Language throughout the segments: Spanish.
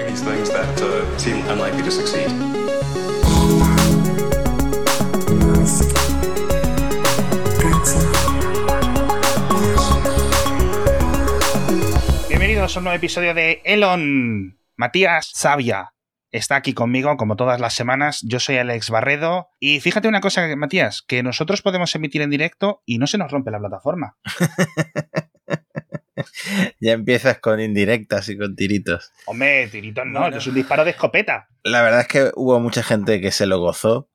doing these things that uh, seem unlikely to succeed. Bienvenidos a un nuevo episodio de Elon. Matías Sabia está aquí conmigo como todas las semanas. Yo soy Alex Barredo y fíjate una cosa, Matías, que nosotros podemos emitir en directo y no se nos rompe la plataforma. ya empiezas con indirectas y con tiritos. Hombre, tiritos no, es un disparo de escopeta. La verdad es que hubo mucha gente que se lo gozó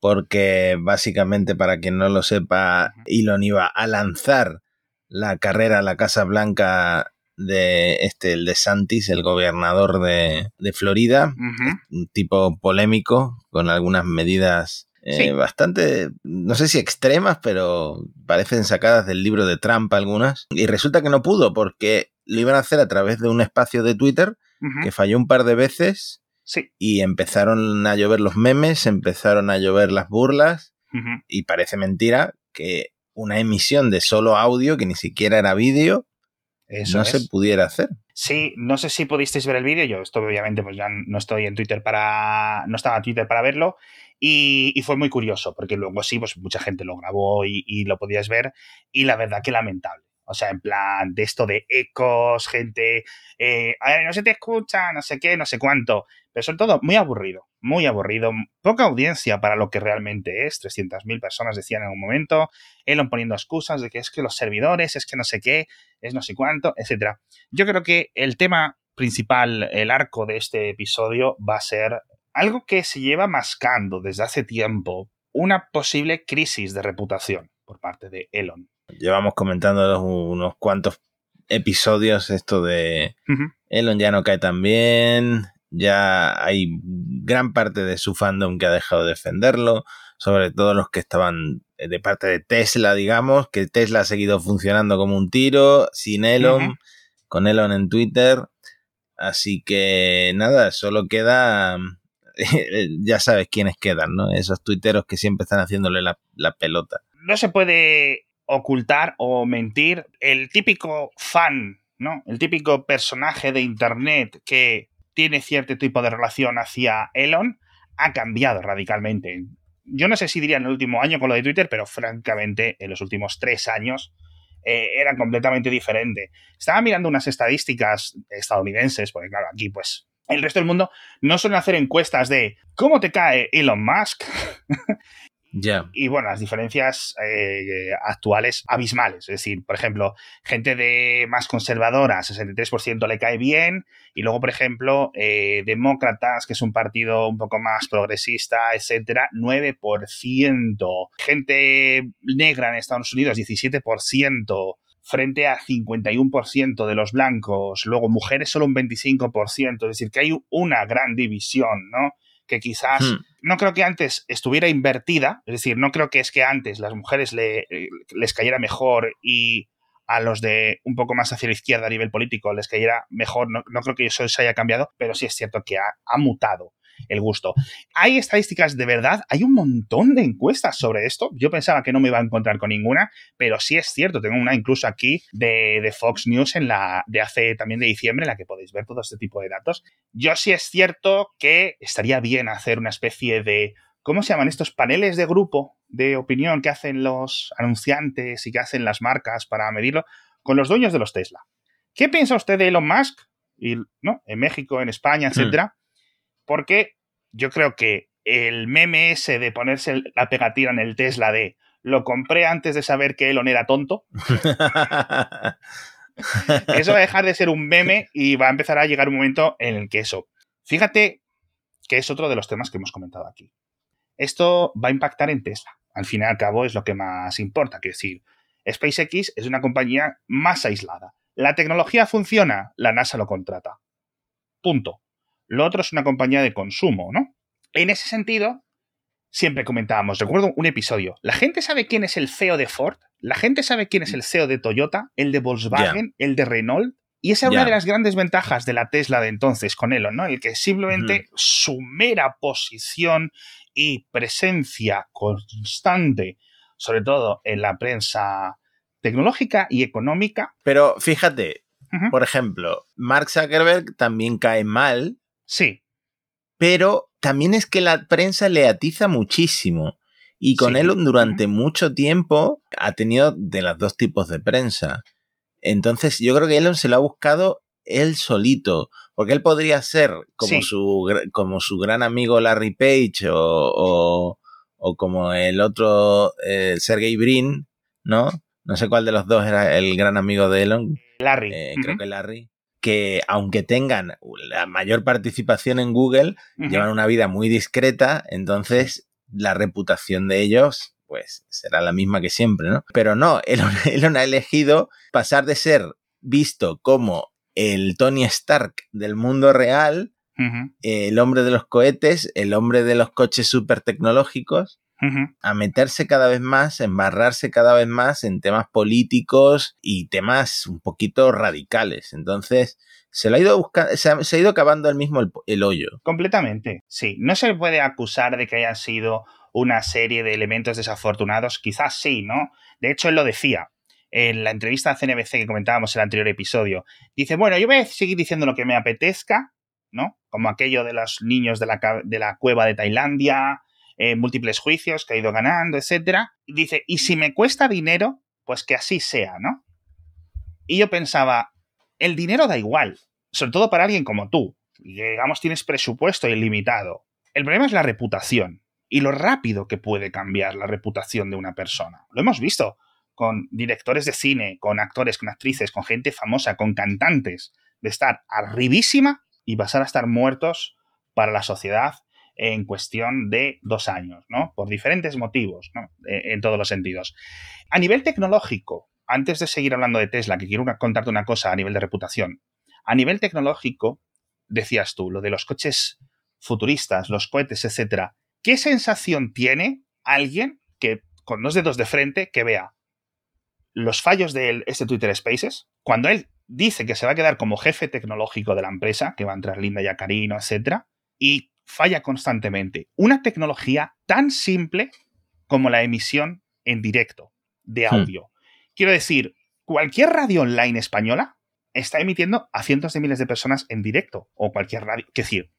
porque básicamente, para quien no lo sepa, Elon iba a lanzar la carrera a la Casa Blanca de este, el de Santis, el gobernador de, Florida, un tipo polémico, con algunas medidas eh, bastante, no sé si extremas, pero parecen sacadas del libro de Trump algunas. Y resulta que no pudo porque lo iban a hacer a través de un espacio de Twitter que falló un par de veces. Sí. Y empezaron a llover los memes, empezaron a llover las burlas. Y parece mentira que una emisión de solo audio, que ni siquiera era vídeo, no se pudiera hacer. Sí, no sé si pudisteis ver el vídeo. Yo esto obviamente pues ya no estoy en Twitter para. no estaba en Twitter para verlo. Y, fue muy curioso, porque luego sí, pues mucha gente lo grabó y, lo podías ver. Y la verdad que lamentable. O sea, en plan, de esto de ecos, gente, eh, no se te escucha, no sé qué, no sé cuánto. Pero sobre todo, muy aburrido, muy aburrido. Poca audiencia para lo que realmente es. 300.000 personas decían en un momento. Elon poniendo excusas de que es que los servidores, es que no sé qué, es no sé cuánto, etc. Yo creo que el tema principal, el arco de este episodio va a ser algo que se lleva mascando desde hace tiempo, una posible crisis de reputación por parte de Elon. Llevamos comentando unos cuantos episodios esto de Elon ya no cae tan bien, ya hay gran parte de su fandom que ha dejado de defenderlo, sobre todo los que estaban de parte de Tesla, digamos, que Tesla ha seguido funcionando como un tiro, sin Elon, con Elon en Twitter. Así que nada, solo queda ya sabes quiénes quedan, ¿no? Esos tuiteros que siempre están haciéndole la, pelota. No se puede ocultar o mentir. El típico fan, ¿no? El típico personaje de Internet que tiene cierto tipo de relación hacia Elon ha cambiado radicalmente. Yo no sé si diría en el último año con lo de Twitter, pero francamente en los últimos tres años eh, era completamente diferente. Estaba mirando unas estadísticas estadounidenses, porque claro, aquí pues el resto del mundo no suelen hacer encuestas de ¿cómo te cae Elon Musk? Ya. Y bueno, las diferencias eh, actuales abismales. Es decir, por ejemplo, gente de más conservadora, 63% le cae bien. Y luego, por ejemplo, eh, demócratas, que es un partido un poco más progresista, etcétera, 9%. Gente negra en Estados Unidos, 17% frente a 51% de los blancos, luego mujeres solo un 25%, es decir, que hay una gran división, ¿no? Que quizás, hmm. no creo que antes estuviera invertida, es decir, no creo que es que antes las mujeres le, les cayera mejor y a los de un poco más hacia la izquierda a nivel político les cayera mejor, no, creo que eso se haya cambiado, pero sí es cierto que ha mutado el gusto. Hay estadísticas de verdad, hay un montón de encuestas sobre esto. Yo pensaba que no me iba a encontrar con ninguna, pero sí es cierto, tengo una incluso aquí de, Fox News en la de hace también de diciembre en la que podéis ver todo este tipo de datos. Yo sí es cierto que estaría bien hacer una especie de ¿cómo se llaman estos paneles de grupo de opinión que hacen los anunciantes y que hacen las marcas para medirlo con los dueños de los Tesla? ¿Qué piensa usted de Elon Musk? ¿no? En México, en España, etcétera. Porque yo creo que el meme ese de ponerse la pegatina en el Tesla de lo compré antes de saber que Elon era tonto. eso va a dejar de ser un meme y va a empezar a llegar un momento en el que eso. Fíjate que es otro de los temas que hemos comentado aquí. Esto va a impactar en Tesla. Al fin y al cabo es lo que más importa. Quiero decir, SpaceX es una compañía más aislada. La tecnología funciona, la NASA lo contrata. Punto. Lo otro es una compañía de consumo, ¿no? En ese sentido, siempre comentábamos, recuerdo un episodio, ¿la gente sabe quién es el CEO de Ford? ¿La gente sabe quién es el CEO de Toyota? ¿El de Volkswagen? ¿El de Renault? Y esa es una de las grandes ventajas de la Tesla de entonces con Elon, ¿no? El que simplemente su mera posición y presencia constante, sobre todo en la prensa tecnológica y económica. Pero fíjate, por ejemplo, Mark Zuckerberg también cae mal Sí. Pero también es que la prensa le atiza muchísimo. Y con Sí. Elon durante mucho tiempo ha tenido de los dos tipos de prensa. Entonces yo creo que Elon se lo ha buscado él solito. Porque él podría ser como, Sí. su, como su gran amigo Larry Page o, o, o como el otro eh, Sergey Brin, ¿no? No sé cuál de los dos era el gran amigo de Elon. Larry. Eh, creo que Larry. Que aunque tengan la mayor participación en Google, llevan una vida muy discreta, entonces la reputación de ellos pues será la misma que siempre, ¿no? Pero no, Elon, Elon ha elegido pasar de ser visto como el Tony Stark del mundo real, el hombre de los cohetes, el hombre de los coches súper tecnológicos, a meterse cada vez más, embarrarse cada vez más en temas políticos y temas un poquito radicales. Entonces, se lo ha ido buscando, se ha, se ha ido cavando el mismo el, el hoyo. Completamente, sí. No se puede acusar de que hayan sido una serie de elementos desafortunados. Quizás sí, ¿no? De hecho, él lo decía en la entrevista a CNBC que comentábamos en el anterior episodio. Dice, bueno, yo voy a seguir diciendo lo que me apetezca, ¿no? Como aquello de los niños de la, de la cueva de Tailandia, eh, múltiples juicios que ha ido ganando, etcétera. Dice, y si me cuesta dinero, pues que así sea, ¿no? Y yo pensaba, el dinero da igual, sobre todo para alguien como tú, que, digamos tienes presupuesto ilimitado. El problema es la reputación y lo rápido que puede cambiar la reputación de una persona. Lo hemos visto con directores de cine, con actores, con actrices, con gente famosa, con cantantes, de estar arribísima y pasar a estar muertos para la sociedad en cuestión de dos años, ¿no? Por diferentes motivos, ¿no? Eh, En todos los sentidos. A nivel tecnológico, antes de seguir hablando de Tesla, que quiero contarte una cosa a nivel de reputación. A nivel tecnológico, decías tú, lo de los coches futuristas, los cohetes, etcétera. ¿Qué sensación tiene alguien que con dos dedos de frente que vea los fallos de este Twitter Spaces cuando él dice que se va a quedar como jefe tecnológico de la empresa, que va a entrar Linda Yacarino, etcétera, y falla constantemente? Una tecnología tan simple como la emisión en directo de Hmm. audio. Quiero decir, cualquier radio online española está emitiendo a cientos de miles de personas en directo, o cualquier radio. Es decir,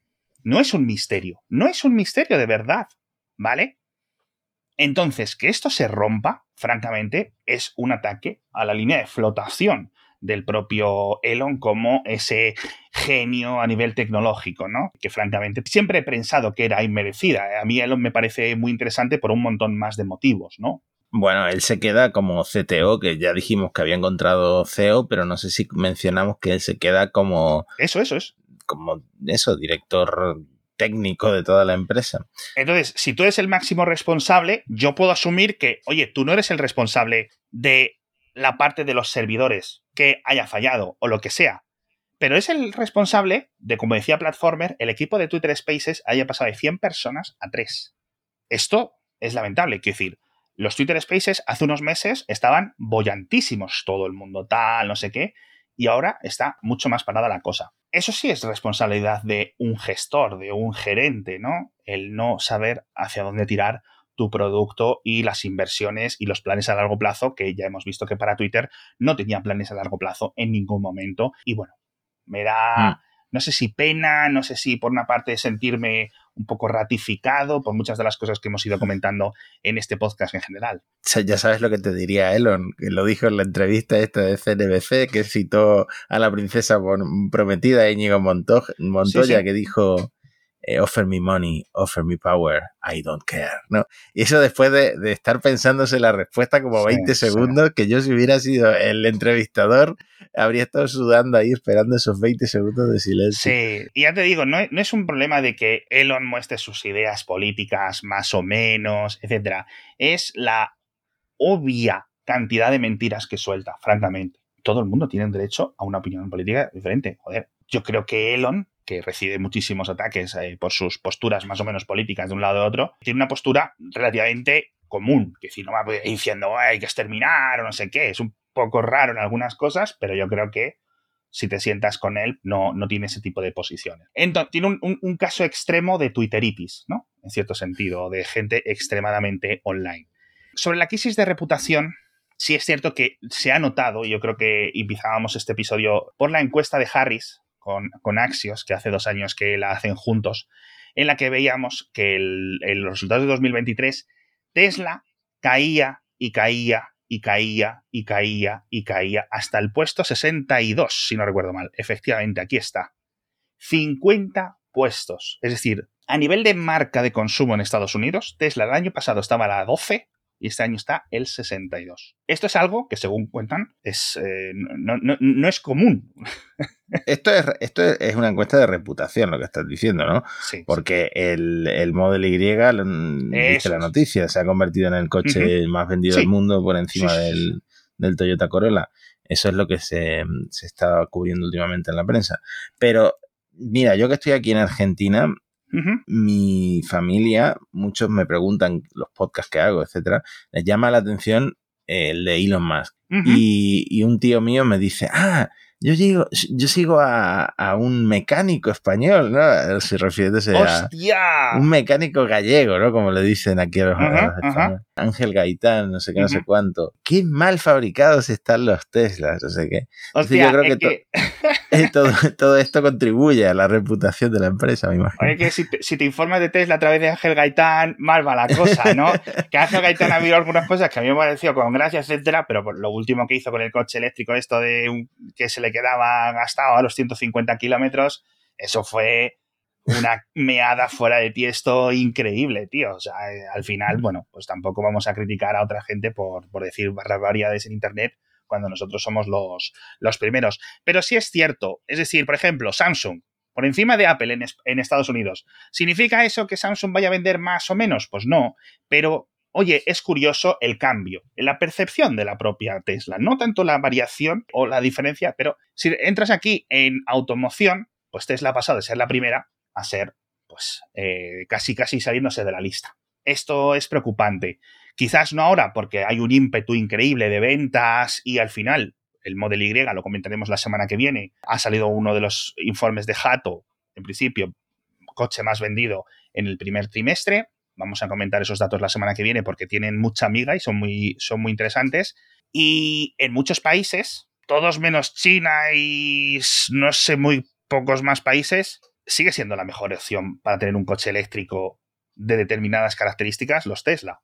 no es un misterio, no es un misterio de verdad, ¿vale? Entonces, que esto se rompa, francamente, es un ataque a la línea de flotación del propio Elon como ese genio a nivel tecnológico, ¿no? Que francamente siempre he pensado que era inmerecida. A mí Elon me parece muy interesante por un montón más de motivos, ¿no? Bueno, él se queda como CTO, que ya dijimos que había encontrado CEO, pero no sé si mencionamos que él se queda como, Eso, eso es. como eso, director técnico de toda la empresa. Entonces, si tú eres el máximo responsable, yo puedo asumir que, oye, tú no eres el responsable de la parte de los servidores que haya fallado o lo que sea, pero es el responsable de, como decía Platformer, el equipo de Twitter Spaces haya pasado de 100 personas a 3. Esto es lamentable, quiero decir, los Twitter Spaces hace unos meses estaban bollantísimos, todo el mundo tal, no sé qué, y ahora está mucho más parada la cosa. Eso sí es responsabilidad de un gestor, de un gerente, ¿no? El no saber hacia dónde tirar tu producto y las inversiones y los planes a largo plazo, que ya hemos visto que para Twitter no tenía planes a largo plazo en ningún momento. Y bueno, me da, Mm. no sé si pena, no sé si por una parte sentirme un poco ratificado por muchas de las cosas que hemos ido comentando en este podcast en general. Ya sabes lo que te diría Elon, que lo dijo en la entrevista esta de CNBC, que citó a la princesa prometida Íñigo Monto- Montoya, Sí, sí. que dijo, eh, offer me money, offer me power, I don't care, ¿no? Y eso después de, de estar pensándose la respuesta como Sí, 20 sí. segundos, que yo si hubiera sido el entrevistador, habría estado sudando ahí esperando esos 20 segundos de silencio. Sí, y ya te digo, no, no es un problema de que Elon muestre sus ideas políticas más o menos, etcétera. Es la obvia cantidad de mentiras que suelta, francamente. Todo el mundo tiene derecho a una opinión política diferente. Joder, yo creo que Elon, que recibe muchísimos ataques eh, por sus posturas más o menos políticas de un lado a otro, tiene una postura relativamente común. Que si no va diciendo hay que exterminar o no sé qué, es un poco raro en algunas cosas, pero yo creo que si te sientas con él, no, no tiene ese tipo de posiciones. Entonces, tiene un, un, caso extremo de twitteritis, ¿no? En cierto sentido, de gente extremadamente online. Sobre la crisis de reputación, sí es cierto que se ha notado, y yo creo que empezábamos este episodio por la encuesta de Harris con, Axios, que hace dos años que la hacen juntos, en la que veíamos que el, los resultados de 2023, Tesla caía y caía y caía y caía y caía hasta el puesto 62, si no recuerdo mal. Efectivamente, aquí está. 50 puestos. Es decir, a nivel de marca de consumo en Estados Unidos, Tesla el año pasado estaba a la 12 y este año está el 62. Esto es algo que, según cuentan, es, eh, no, es común. Esto es, esto es una encuesta de reputación, lo que estás diciendo, ¿no? Sí. Porque el, el Model Y, dice la noticia, se ha convertido en el coche más vendido del mundo por encima del, del, Toyota Corolla. Eso es lo que se, se está cubriendo últimamente en la prensa. Pero, mira, yo que estoy aquí en Argentina, mi familia, muchos me preguntan los podcasts que hago, etcétera, les llama la atención el de Elon Musk. y, y, un tío mío me dice, ah, yo, sigo, yo sigo a, a, un mecánico español, ¿no? Si refiriéndose a un mecánico gallego, ¿no? Como le dicen aquí a los, españoles. Ángel Gaitán, no sé qué, no sé cuánto. Qué mal fabricados están los Teslas, no sé qué. Hostia, yo creo que, eh, todo, todo, esto contribuye a la reputación de la empresa, me imagino. Oye, que si te, si te, informas de Tesla a través de Ángel Gaitán, mal va la cosa, ¿no? que Ángel Gaitán ha habido algunas cosas que a mí me ha parecido con gracia, etcétera, pero lo último que hizo con el coche eléctrico, esto de un, que se le quedaba gastado a los 150 kilómetros, eso fue una meada fuera de tiesto increíble, tío. O sea, eh, al final, bueno, pues tampoco vamos a criticar a otra gente por, por decir barbaridades en Internet cuando nosotros somos los, los primeros. Pero sí es cierto, es decir, por ejemplo, Samsung, por encima de Apple en, en, Estados Unidos. ¿Significa eso que Samsung vaya a vender más o menos? Pues no, pero oye, es curioso el cambio la percepción de la propia Tesla, no tanto la variación o la diferencia, pero si entras aquí en automoción, pues Tesla ha pasado de ser la primera a ser, pues, eh, casi casi saliéndose de la lista. Esto es preocupante. Quizás no ahora, porque hay un ímpetu increíble de ventas y al final el Model Y, lo comentaremos la semana que viene, ha salido uno de los informes de Hato, en principio, coche más vendido en el primer trimestre. Vamos a comentar esos datos la semana que viene porque tienen mucha amiga y son muy, son muy interesantes. Y en muchos países, todos menos China y no sé, muy pocos más países, sigue siendo la mejor opción para tener un coche eléctrico de determinadas características, los Tesla.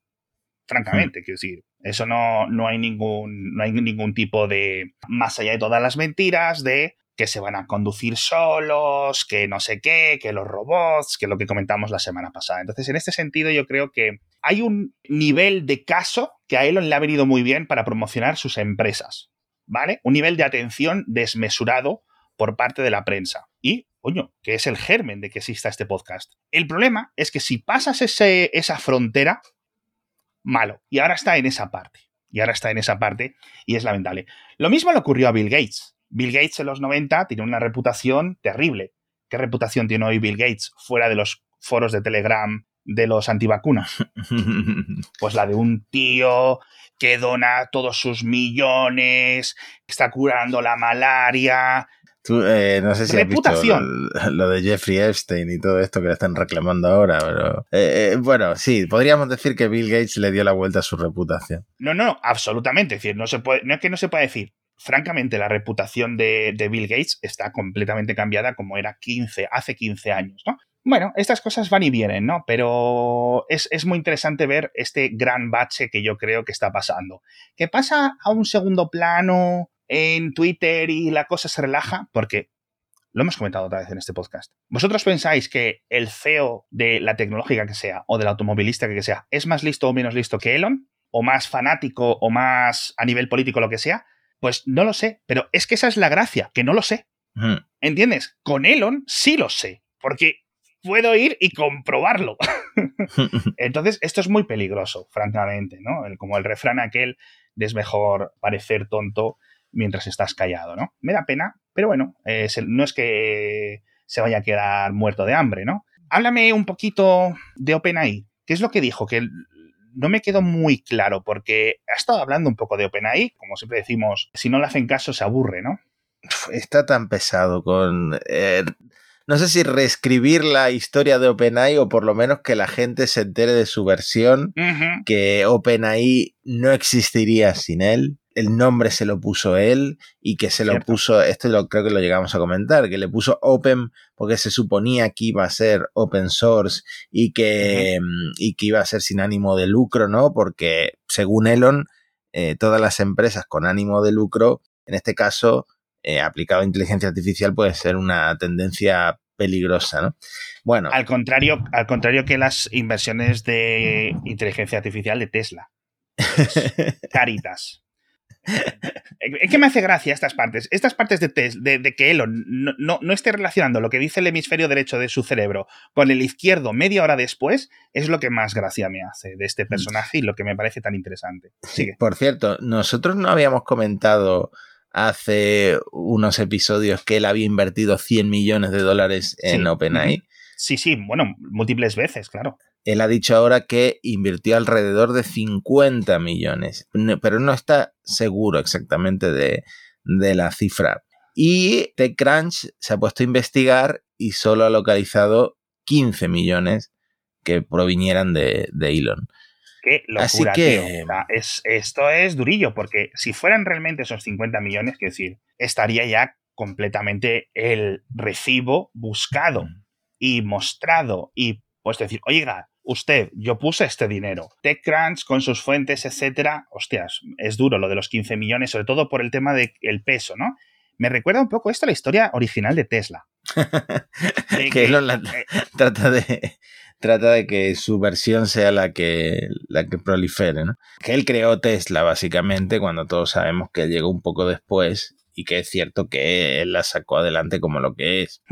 Francamente, hmm. quiero decir, eso no, no, hay ningún, no hay ningún tipo de, más allá de todas las mentiras, de que se van a conducir solos, que no sé qué, que los robots, que lo que comentamos la semana pasada. Entonces, en este sentido, yo creo que hay un nivel de caso que a Elon le ha venido muy bien para promocionar sus empresas, ¿vale? Un nivel de atención desmesurado por parte de la prensa. Y, coño, que es el germen de que exista este podcast. El problema es que si pasas ese, esa frontera, malo. Y ahora está en esa parte. Y ahora está en esa parte y es lamentable. Lo mismo le ocurrió a Bill Gates. Bill Gates en los 90 tiene una reputación terrible. ¿Qué reputación tiene hoy Bill Gates fuera de los foros de Telegram de los antivacunas? Pues la de un tío que dona todos sus millones, está curando la malaria. Tú, eh, no sé si reputación. has visto lo, de Jeffrey Epstein y todo esto que le están reclamando ahora, pero eh, eh, bueno, sí, podríamos decir que Bill Gates le dio la vuelta a su reputación. No, no, absolutamente. Es decir, no se puede, no es que no se pueda decir francamente, la reputación de, Bill Gates está completamente cambiada como era 15, hace 15 años, ¿no? Bueno, estas cosas van y vienen, ¿no? Pero es, muy interesante ver este gran bache que yo creo que está pasando. Que pasa a un segundo plano en Twitter y la cosa se relaja, porque lo hemos comentado otra vez en este podcast. ¿Vosotros pensáis que el CEO de la tecnológica que sea o del automovilista que sea es más listo o menos listo que Elon? ¿O más fanático o más a nivel político lo que sea? Pues no lo sé, pero es que esa es la gracia, que no lo sé. ¿Entiendes? Con Elon sí lo sé, porque puedo ir y comprobarlo. Entonces, esto es muy peligroso, francamente, ¿no? como el refrán aquel de es mejor parecer tonto mientras estás callado, ¿no? Me da pena, pero bueno, no es que se vaya a quedar muerto de hambre, ¿no? Háblame un poquito de OpenAI. ¿Qué es lo que dijo? Que no me quedó muy claro porque ha estado hablando un poco de OpenAI, como siempre decimos, si no le hacen caso se aburre, ¿no? Está tan pesado con... Eh, no sé si reescribir la historia de OpenAI o por lo menos que la gente se entere de su versión, que OpenAI no existiría sin él. El nombre se lo puso él y que se lo puso, esto lo, creo que lo llegamos a comentar, que le puso Open porque se suponía que iba a ser open source y que, mm, y que iba a ser sin ánimo de lucro, ¿no? Porque según Elon, eh, todas las empresas con ánimo de lucro, en este caso, eh, aplicado a inteligencia artificial, puede ser una tendencia peligrosa, ¿no? Bueno. Al contrario, al contrario que las inversiones de inteligencia artificial de Tesla. Caritas. Es que me hace gracia estas partes. Estas partes de, de, que Elon no, no, esté relacionando lo que dice el hemisferio derecho de su cerebro con el izquierdo media hora después es lo que más gracia me hace de este personaje y lo que me parece tan interesante. Sigue. Por cierto, nosotros no habíamos comentado hace unos episodios que él había invertido 100 millones de dólares en OpenAI. Sí, sí, bueno, múltiples veces, claro. Él ha dicho ahora que invirtió alrededor de 50 millones, pero no está seguro exactamente de, la cifra. Y TechCrunch se ha puesto a investigar y solo ha localizado 15 millones que provinieran de, Elon. Qué locura, Así que... es, esto es durillo, porque si fueran realmente esos 50 millones, que decir, estaría ya completamente el recibo buscado mm. y mostrado y pues decir, oiga, usted, yo puse este dinero. TechCrunch con sus fuentes, etcétera, hostias, es duro lo de los 15 millones, sobre todo por el tema del peso, ¿no? Me recuerda un poco esto a la historia original de Tesla. que, eh, trata de trata de que su versión sea la que, la que prolifere, ¿no? Que él creó Tesla, básicamente, cuando todos sabemos que llegó un poco después y que es cierto que él la sacó adelante como lo que es,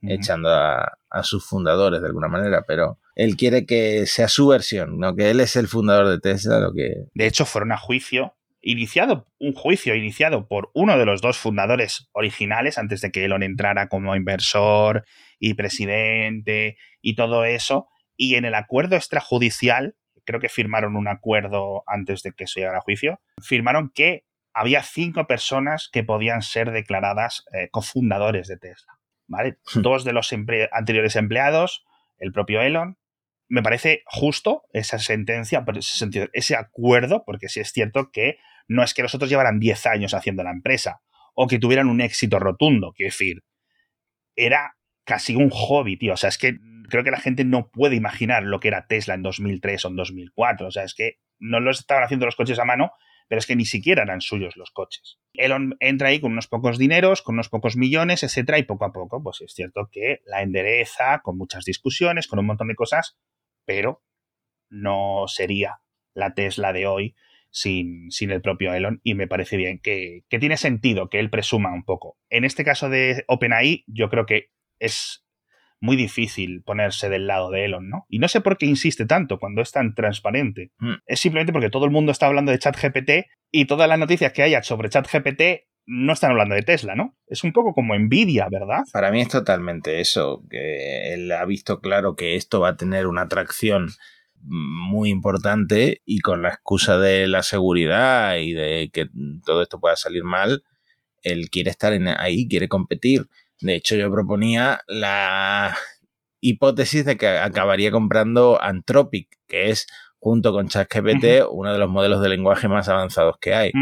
echando a, a, sus fundadores de alguna manera, pero él quiere que sea su versión, ¿no? Que él es el fundador de Tesla, lo que... De hecho, fueron a juicio iniciado un juicio iniciado por uno de los dos fundadores originales antes de que Elon entrara como inversor y presidente y todo eso. Y en el acuerdo extrajudicial, creo que firmaron un acuerdo antes de que se llegara a juicio, firmaron que había cinco personas que podían ser declaradas eh, cofundadores de Tesla. ¿vale? Hmm. Dos de los anteriores empleados, el propio Elon. Me parece justo esa sentencia, ese, acuerdo, porque sí es cierto que no es que los otros llevaran 10 años haciendo la empresa o que tuvieran un éxito rotundo, quiero decir, era casi un hobby, tío. O sea, es que creo que la gente no puede imaginar lo que era Tesla en 2003 o en 2004. O sea, es que no lo estaban haciendo los coches a mano, pero es que ni siquiera eran suyos los coches. Elon entra ahí con unos pocos dineros, con unos pocos millones, etcétera, y poco a poco, pues es cierto que la endereza, con muchas discusiones, con un montón de cosas, pero no sería la Tesla de hoy sin, sin, el propio Elon y me parece bien que, que, tiene sentido que él presuma un poco. En este caso de OpenAI, yo creo que es muy difícil ponerse del lado de Elon, ¿no? Y no sé por qué insiste tanto cuando es tan transparente. Mm. Es simplemente porque todo el mundo está hablando de ChatGPT y todas las noticias que haya sobre ChatGPT no están hablando de Tesla, ¿no? Es un poco como envidia, ¿verdad? Para mí es totalmente eso, que él ha visto claro que esto va a tener una atracción muy importante y con la excusa de la seguridad y de que todo esto pueda salir mal, él quiere estar ahí, quiere competir. De hecho, yo proponía la hipótesis de que acabaría comprando Anthropic, que es junto con ChatGPT uno de los modelos de lenguaje más avanzados que hay.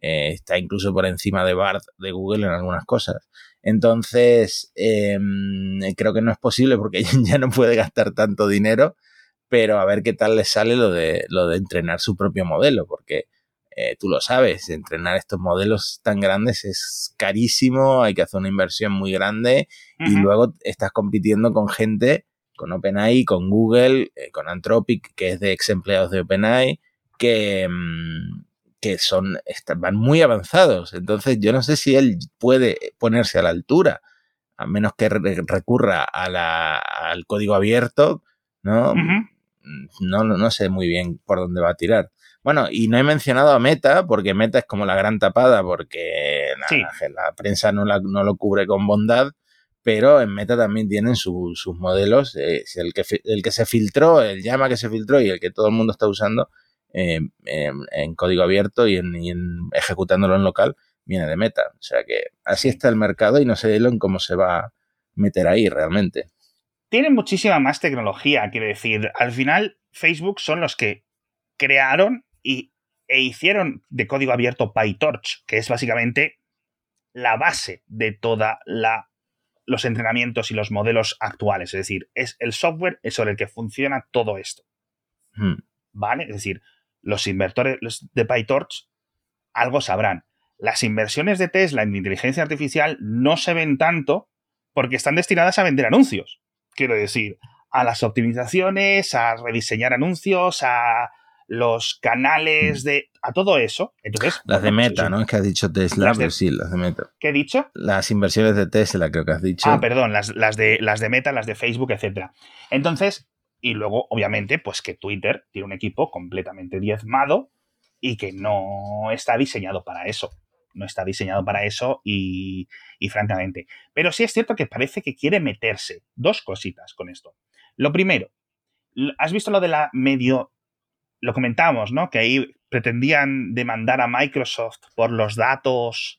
Eh, está incluso por encima de BART de Google en algunas cosas. Entonces, em, creo que no es posible porque ya no puede gastar tanto dinero pero a ver qué tal le sale lo de, lo de entrenar su propio modelo, porque eh, tú lo sabes, entrenar estos modelos tan grandes es carísimo, hay que hacer una inversión muy grande y luego estás compitiendo con gente, con OpenAI, con Google, eh, con Anthropic, que es de ex empleados de OpenAI, que, mm, que son, van muy avanzados. Entonces yo no sé si él puede ponerse a la altura, a menos que recurra a la, al código abierto, ¿no? no, no sé muy bien por dónde va a tirar. Bueno, y no he mencionado a Meta, porque Meta es como la gran tapada, porque la prensa no, la, no, lo cubre con bondad, pero en Meta también tienen sus modelos. Eh, el, que, el que se filtró, el llama que se filtró y el que todo el mundo está usando eh, en, código abierto y en, ejecutándolo en local, viene de Meta. O sea que así está el mercado y no sé Elon cómo se va a meter ahí realmente tienen muchísima más tecnología, quiero decir. Al final, Facebook son los que crearon y e hicieron de código abierto PyTorch, que es básicamente la base de toda la los entrenamientos y los modelos actuales. Es decir, es el software sobre el que funciona todo esto. Hmm. ¿Vale? Es decir, los inversores de PyTorch algo sabrán. Las inversiones de Tesla en inteligencia artificial no se ven tanto porque están destinadas a vender anuncios. Quiero decir, a las optimizaciones, a rediseñar anuncios, a los canales de. a todo eso. Entonces. Las de Meta, ¿no? Es que has dicho Tesla, pero sí, las de Meta. ¿Qué he dicho? Las inversiones de Tesla, creo que has dicho. Ah, perdón, las, las, de, las de Meta, las de Facebook, etcétera. Entonces, y luego, obviamente, pues que Twitter tiene un equipo completamente diezmado y que no está diseñado para eso. No está diseñado para eso y, y francamente. Pero sí es cierto que parece que quiere meterse. Dos cositas con esto. Lo primero, ¿has visto lo de la medio... Lo comentábamos, ¿no? Que ahí pretendían demandar a Microsoft por los datos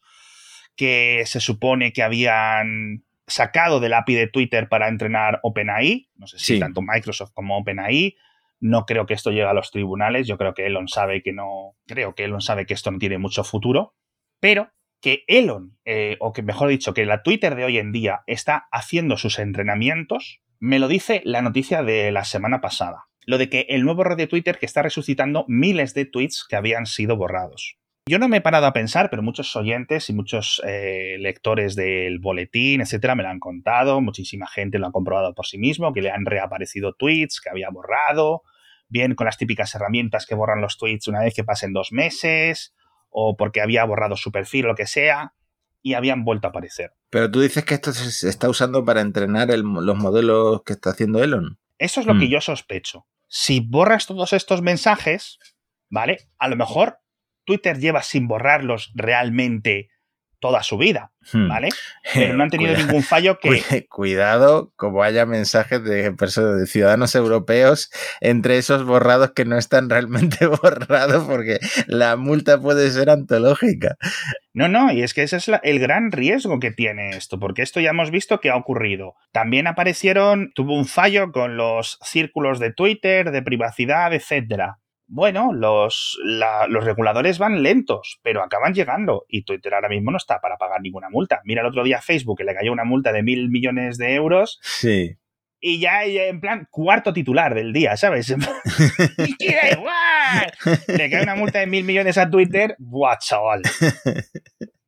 que se supone que habían sacado del API de Twitter para entrenar OpenAI. No sé si Sí. tanto Microsoft como OpenAI. No creo que esto llegue a los tribunales. Yo creo que Elon sabe que no. Creo que Elon sabe que esto no tiene mucho futuro. Pero que Elon, eh, o que mejor dicho, que la Twitter de hoy en día está haciendo sus entrenamientos, me lo dice la noticia de la semana pasada. Lo de que el nuevo red de Twitter que está resucitando miles de tweets que habían sido borrados. Yo no me he parado a pensar, pero muchos oyentes y muchos eh, lectores del boletín, etcétera, me lo han contado. Muchísima gente lo ha comprobado por sí mismo, que le han reaparecido tweets que había borrado, bien con las típicas herramientas que borran los tweets una vez que pasen dos meses, o porque había borrado su perfil lo que sea, y habían vuelto a aparecer. Pero tú dices que esto se está usando para entrenar los modelos que está haciendo Elon. Eso es lo que Mm. yo sospecho. Si borras todos estos mensajes, ¿vale? A lo mejor Twitter lleva sin borrarlos realmente toda su vida, Hmm. ¿vale? Pero no han tenido ningún fallo que... Cu- Cuidado, como haya mensajes de personas, de ciudadanos europeos entre esos borrados que no están realmente borrados, porque la multa puede ser antológica. No, no, y es que ese es la- el gran riesgo que tiene esto, porque esto ya hemos visto que ha ocurrido. También aparecieron, tuvo un fallo con los círculos de Twitter, de privacidad, etcétera. Bueno, los, la- los reguladores van lentos, pero acaban llegando y Twitter ahora mismo no está para pagar ninguna multa. Mira el otro día Facebook que le cayó una multa de mil millones de euros Sí. y ya ya en plan cuarto titular del día, ¿sabes? y da igual. Le cae una multa de mil millones a Twitter, ¡buah, chaval!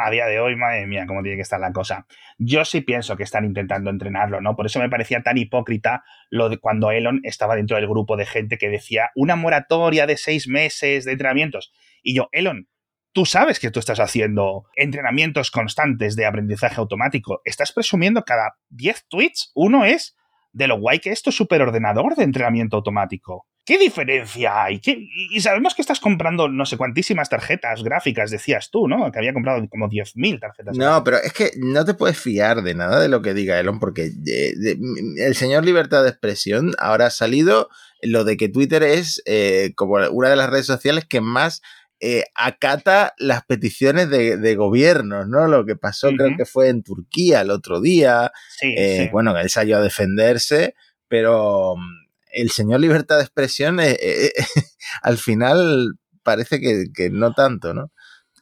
A día de hoy, madre mía, cómo tiene que estar la cosa. Yo sí pienso que están intentando entrenarlo, ¿no? Por eso me parecía tan hipócrita lo de cuando Elon estaba dentro del grupo de gente que decía una moratoria de seis meses de entrenamientos. Y yo, Elon, tú sabes que tú estás haciendo entrenamientos constantes de aprendizaje automático. Estás presumiendo cada 10 tweets, uno es de lo guay que es tu superordenador de entrenamiento automático. ¿Qué diferencia hay? ¿Qué- Y sabemos que estás comprando no sé cuantísimas tarjetas gráficas, decías tú, ¿no? Que había comprado como 10.000 tarjetas. No, pero es que no te puedes fiar de nada de lo que diga Elon, porque eh, de- el señor libertad de expresión ahora ha salido lo de que Twitter es eh, como una de las redes sociales que más eh, acata las peticiones de, de gobiernos, ¿no? Lo que pasó creo que fue en Turquía el otro día, Sí, eh, sí. bueno, él salió a defenderse, pero mm, el señor libertad de expresión eh, eh, al final parece que, que no tanto, ¿no?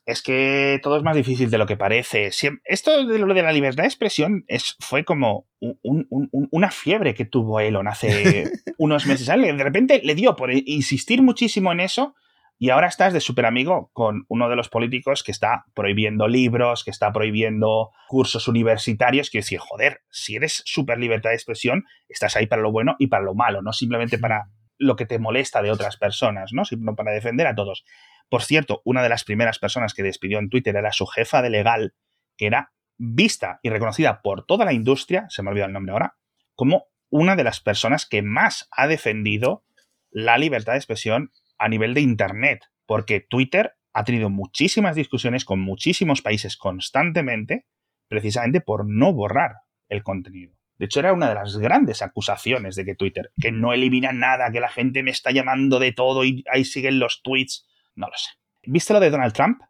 Es que todo es más difícil de lo que parece. Esto de lo de la libertad de expresión es, fue como un- un- un- una fiebre que tuvo Elon hace unos meses. De repente le dio por insistir muchísimo en eso y ahora estás de súper amigo con uno de los políticos que está prohibiendo libros, que está prohibiendo cursos universitarios. Quiero decir, joder, si eres súper libertad de expresión, estás ahí para lo bueno y para lo malo, no simplemente para lo que te molesta de otras personas, ¿no? Sino para defender a todos. Por cierto, una de las primeras personas que despidió en Twitter era su jefa de legal, que era vista y reconocida por toda la industria, se me ha olvidado el nombre ahora, como una de las personas que más ha defendido la libertad de expresión a nivel de Internet, porque Twitter ha tenido muchísimas discusiones con muchísimos países constantemente, precisamente por no borrar el contenido. De hecho, era una de las grandes acusaciones de que Twitter, que no elimina nada, que la gente me está llamando de todo y ahí siguen los tweets. No lo sé. ¿Viste lo de Donald Trump?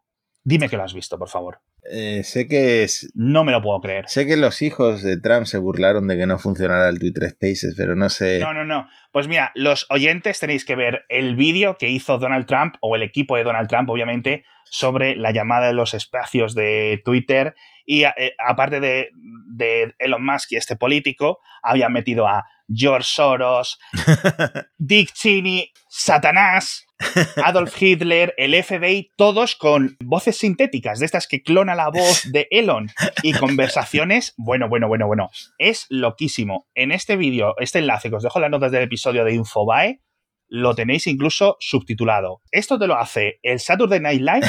Dime que lo has visto, por favor. Eh, sé que es, No me lo puedo creer. sé que los hijos de Trump se burlaron de que no funcionara el Twitter Spaces, pero no sé. No, no, no. Pues mira, los oyentes tenéis que ver el vídeo que hizo Donald Trump, o el equipo de Donald Trump, obviamente, sobre la llamada de los espacios de Twitter. Y eh, aparte de, de Elon Musk y este político, habían metido a George Soros, Dick Cheney, Satanás, Adolf Hitler, el FBI, todos con voces sintéticas, de estas que clona la voz de Elon y conversaciones. Bueno, bueno, bueno, bueno. Es loquísimo. En este vídeo, este enlace que os dejo en las notas del episodio de Infobae, lo tenéis incluso subtitulado. Esto te lo hace el Saturday Night Live.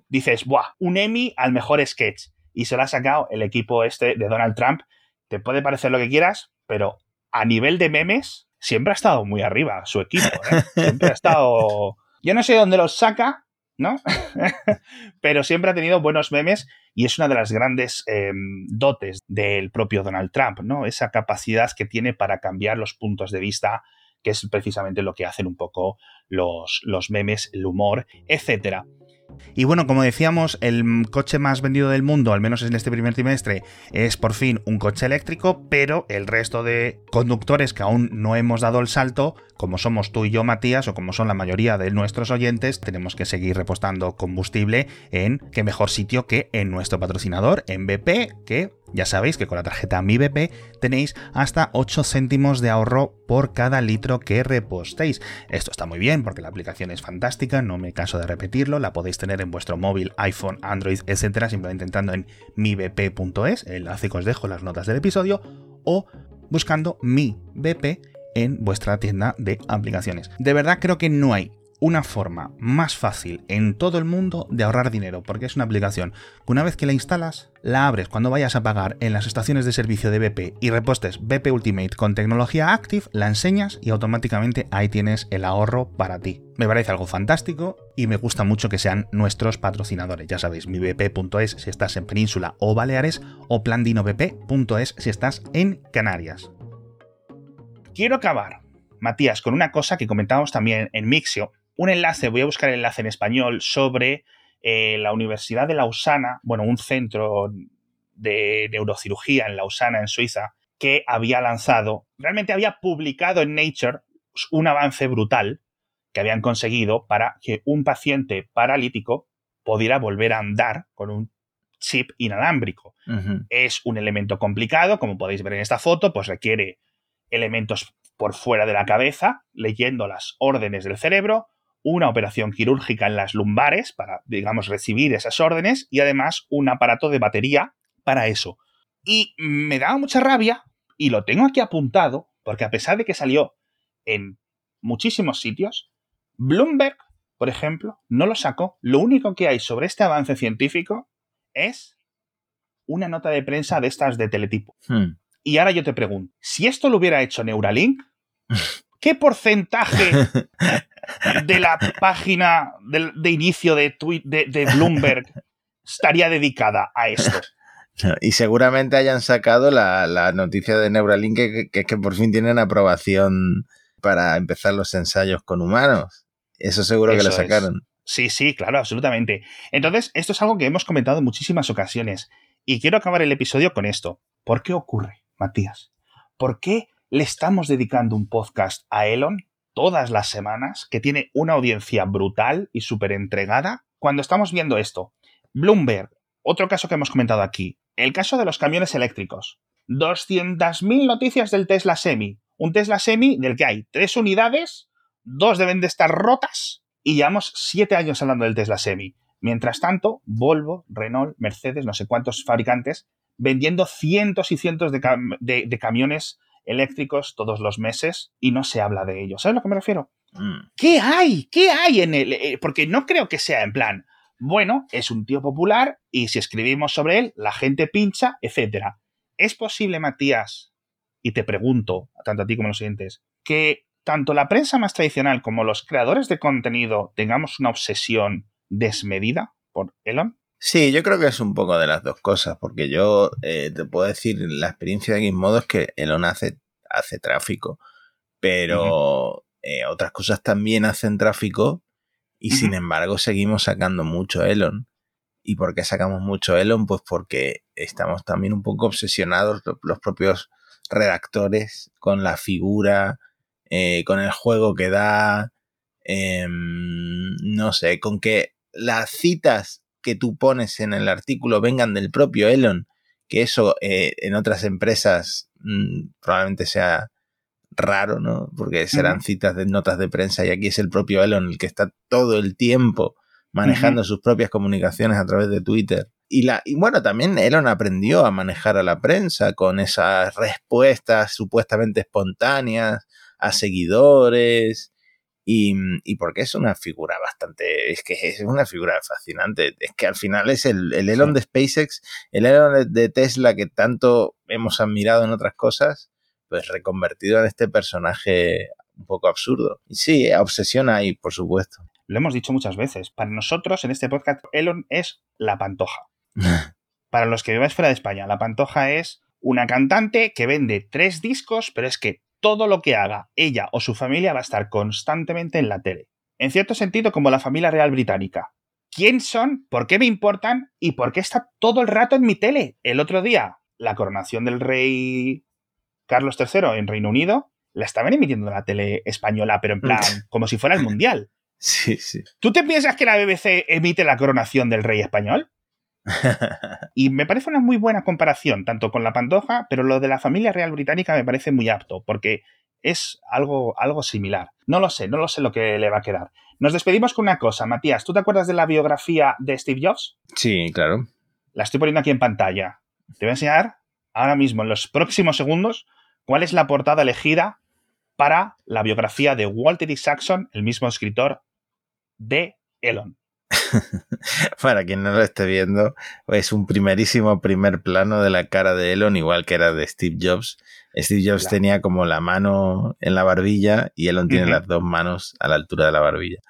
Dices, ¡buah! Un Emmy al mejor sketch. Y se lo ha sacado el equipo este de Donald Trump. Te puede parecer lo que quieras, pero a nivel de memes, siempre ha estado muy arriba su equipo. ¿eh? Siempre ha estado. Yo no sé de dónde los saca, ¿no? Pero siempre ha tenido buenos memes y es una de las grandes eh, dotes del propio Donald Trump, ¿no? Esa capacidad que tiene para cambiar los puntos de vista, que es precisamente lo que hacen un poco los, los memes, el humor, etcétera. Y bueno, como decíamos, el coche más vendido del mundo, al menos en este primer trimestre, es por fin un coche eléctrico, pero el resto de conductores que aún no hemos dado el salto, como somos tú y yo, Matías, o como son la mayoría de nuestros oyentes, tenemos que seguir repostando combustible en qué mejor sitio que en nuestro patrocinador, en BP, que ya sabéis que con la tarjeta Mi BP tenéis hasta 8 céntimos de ahorro por cada litro que repostéis. Esto está muy bien porque la aplicación es fantástica, no me canso de repetirlo, la podéis tener en vuestro móvil, iPhone, Android, etcétera, simplemente entrando en mibp.es, el enlace que os dejo en las notas del episodio, o buscando Mi BP en vuestra tienda de aplicaciones. De verdad creo que no hay una forma más fácil en todo el mundo de ahorrar dinero, porque es una aplicación que una vez que la instalas, la abres cuando vayas a pagar en las estaciones de servicio de BP y repostes BP Ultimate con tecnología Active, la enseñas y automáticamente ahí tienes el ahorro para ti. Me parece algo fantástico y me gusta mucho que sean nuestros patrocinadores. Ya sabéis, mi BP.es si estás en Península o Baleares o plandinobp.es si estás en Canarias. Quiero acabar, Matías, con una cosa que comentábamos también en Mixio, un enlace, voy a buscar el enlace en español, sobre eh, la Universidad de Lausana, bueno, un centro de neurocirugía en Lausana, en Suiza, que había lanzado, realmente había publicado en Nature un avance brutal que habían conseguido para que un paciente paralítico pudiera volver a andar con un chip inalámbrico. Es un elemento complicado, como podéis ver en esta foto, pues requiere elementos por fuera de la cabeza, leyendo las órdenes del cerebro, una operación quirúrgica en las lumbares para, digamos, recibir esas órdenes y además un aparato de batería para eso. Y me daba mucha rabia, y lo tengo aquí apuntado, porque a pesar de que salió en muchísimos sitios, Bloomberg, por ejemplo, no lo sacó. Lo único que hay sobre este avance científico es una nota de prensa de estas de teletipo. Hmm. Y ahora yo te pregunto, si esto lo hubiera hecho Neuralink, ¿qué porcentaje de la página de, de inicio de, de, de Bloomberg estaría dedicada a esto? Y seguramente hayan sacado la, la noticia de Neuralink que, que, que por fin tienen aprobación para empezar los ensayos con humanos. Eso seguro que lo es. sacaron. Sí, sí, claro, absolutamente. Entonces, esto es algo que hemos comentado en muchísimas ocasiones. Y quiero acabar el episodio con esto. ¿Por qué ocurre, Matías? ¿Por qué le estamos dedicando un podcast a Elon todas las semanas, que tiene una audiencia brutal y súper entregada, cuando estamos viendo esto? Bloomberg, otro caso que hemos comentado aquí, el caso de los camiones eléctricos. 200.000 noticias del Tesla Semi. Un Tesla Semi del que hay tres unidades, dos deben de estar rotas y llevamos siete años hablando del Tesla Semi. Mientras tanto, Volvo, Renault, Mercedes, no sé cuántos fabricantes, vendiendo cientos y cientos de, de camiones eléctricos todos los meses y no se habla de ellos. ¿Sabes a lo que me refiero? Mm. ¿Qué hay? ¿Qué hay en él? Eh, Porque no creo que sea en plan, bueno, es un tío popular y si escribimos sobre él, la gente pincha, etcétera. ¿Es posible, Matías, y te pregunto, tanto a ti como a los siguientes, que tanto la prensa más tradicional como los creadores de contenido tengamos una obsesión desmedida por Elon? Sí, yo creo que es un poco de las dos cosas, porque yo eh, te puedo decir, la experiencia de Gizmodo es que Elon hace, hace tráfico, pero eh, otras cosas también hacen tráfico y sin embargo seguimos sacando mucho Elon. ¿Y por qué sacamos mucho Elon? Pues porque estamos también un poco obsesionados los propios redactores con la figura, eh, con el juego que da, em, no sé, con que las citas que tú pones en el artículo vengan del propio Elon, que eso eh, en otras empresas mm, probablemente sea raro, ¿no? Porque serán citas de notas de prensa y aquí es el propio Elon el que está todo el tiempo manejando sus propias comunicaciones a través de Twitter. Y, la, y bueno, también Elon aprendió a manejar a la prensa con esas respuestas supuestamente espontáneas a seguidores. Y, y, porque es una figura bastante, es que es una figura fascinante. Es que al final es el, el Elon de SpaceX, el Elon de Tesla que tanto hemos admirado en otras cosas, pues reconvertido en este personaje un poco absurdo. Y sí, obsesiona ahí, por supuesto. Lo hemos dicho muchas veces. Para nosotros, en este podcast, Elon es la pantoja. Para los que viváis fuera de España, la pantoja es una cantante que vende tres discos, pero es que todo lo que haga ella o su familia va a estar constantemente en la tele. En cierto sentido, como la familia real británica. ¿Quién son? ¿Por qué me importan? ¿Y por qué está todo el rato en mi tele? El otro día, la coronación del rey Carlos III en Reino Unido, la estaban emitiendo en la tele española, pero en plan, como si fuera el mundial. Sí, sí. ¿Tú te piensas que la BBC emite la coronación del rey español? y me parece una muy buena comparación, tanto con la Pantoja, pero lo de la familia real británica me parece muy apto, porque es algo, algo similar. No lo sé, no lo sé lo que le va a quedar. Nos despedimos con una cosa, Matías. ¿Tú te acuerdas de la biografía de Steve Jobs? Sí, claro. La estoy poniendo aquí en pantalla. Te voy a enseñar ahora mismo, en los próximos segundos, cuál es la portada elegida para la biografía de Walter Isaacson, el mismo escritor de Elon. Para quien no lo esté viendo, es un primerísimo primer plano de la cara de Elon, igual que era de Steve Jobs. Steve Jobs tenía como la mano en la barbilla y Elon tiene las dos manos a la altura de la barbilla.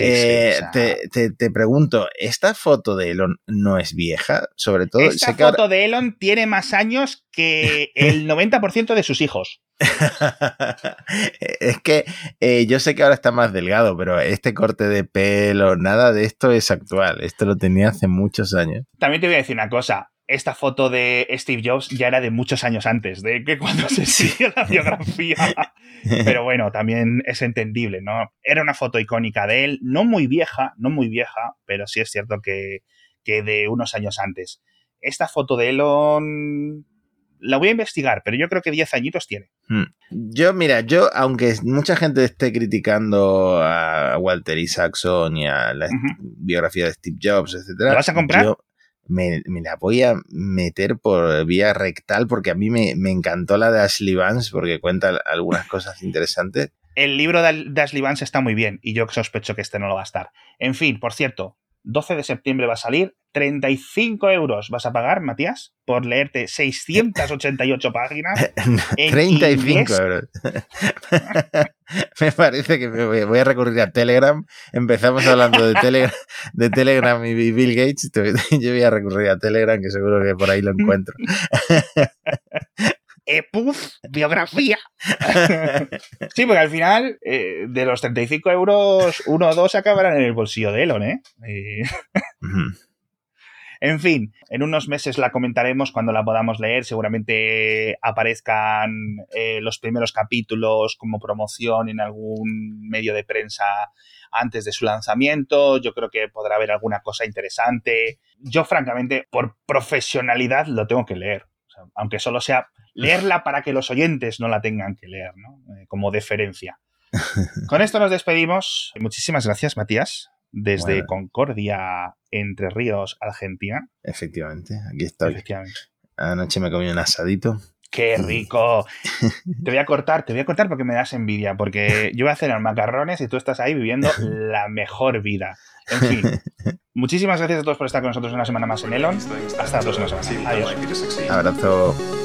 Eh, te, te, pregunto, ¿esta foto de Elon no es vieja? Sobre todo. Esta foto de Elon tiene más años que el 90% de sus hijos. es que eh, yo sé que ahora está más delgado, pero este corte de pelo, nada de esto es actual. Esto lo tenía hace muchos años. También te voy a decir una cosa esta foto de Steve Jobs ya era de muchos años antes, de que cuando se sigue la biografía. Pero bueno, también es entendible, ¿no? Era una foto icónica de él, no muy vieja, no muy vieja, pero sí es cierto que, que de unos años antes. Esta foto de Elon la voy a investigar, pero yo creo que 10 añitos tiene. Hmm. Yo, mira, yo, aunque mucha gente esté criticando a Walter Isaacson y a la biografía de Steve Jobs, etcétera. ¿La vas a comprar? Me, la voy a meter por vía rectal porque a mí me, encantó la de Ashley Vance porque cuenta algunas cosas interesantes. El libro de Ashley Vance está muy bien y yo sospecho que este no lo va a estar. En fin, por cierto, 12 de septiembre va a salir. 35 euros vas a pagar, Matías, por leerte 688 páginas. 35 euros. me parece que me voy, a recurrir a Telegram. Empezamos hablando de, Telegram, de Telegram y Bill Gates. Yo voy a recurrir a Telegram, que seguro que por ahí lo encuentro. ¡Epuf! Biografía. sí, porque al final, eh, de los 35 euros, uno o dos acabarán en el bolsillo de Elon, ¿eh? En fin, en unos meses la comentaremos cuando la podamos leer. Seguramente aparezcan eh, los primeros capítulos como promoción en algún medio de prensa antes de su lanzamiento. Yo creo que podrá haber alguna cosa interesante. Yo, francamente, por profesionalidad lo tengo que leer. aunque solo sea leerla para que los oyentes no la tengan que leer, ¿no? Eh, como deferencia. Con esto nos despedimos. Muchísimas gracias, Matías, desde Concordia, Entre Ríos, Argentina. Efectivamente, aquí estoy. Anoche me comí un asadito. ¡Qué rico! te voy a cortar, te voy a cortar porque me das envidia, porque yo voy a hacer los macarrones y tú estás ahí viviendo la mejor vida. En fin, muchísimas gracias a todos por estar con nosotros una semana más en Elon. Hasta la próxima semana. Adiós. Abrazo.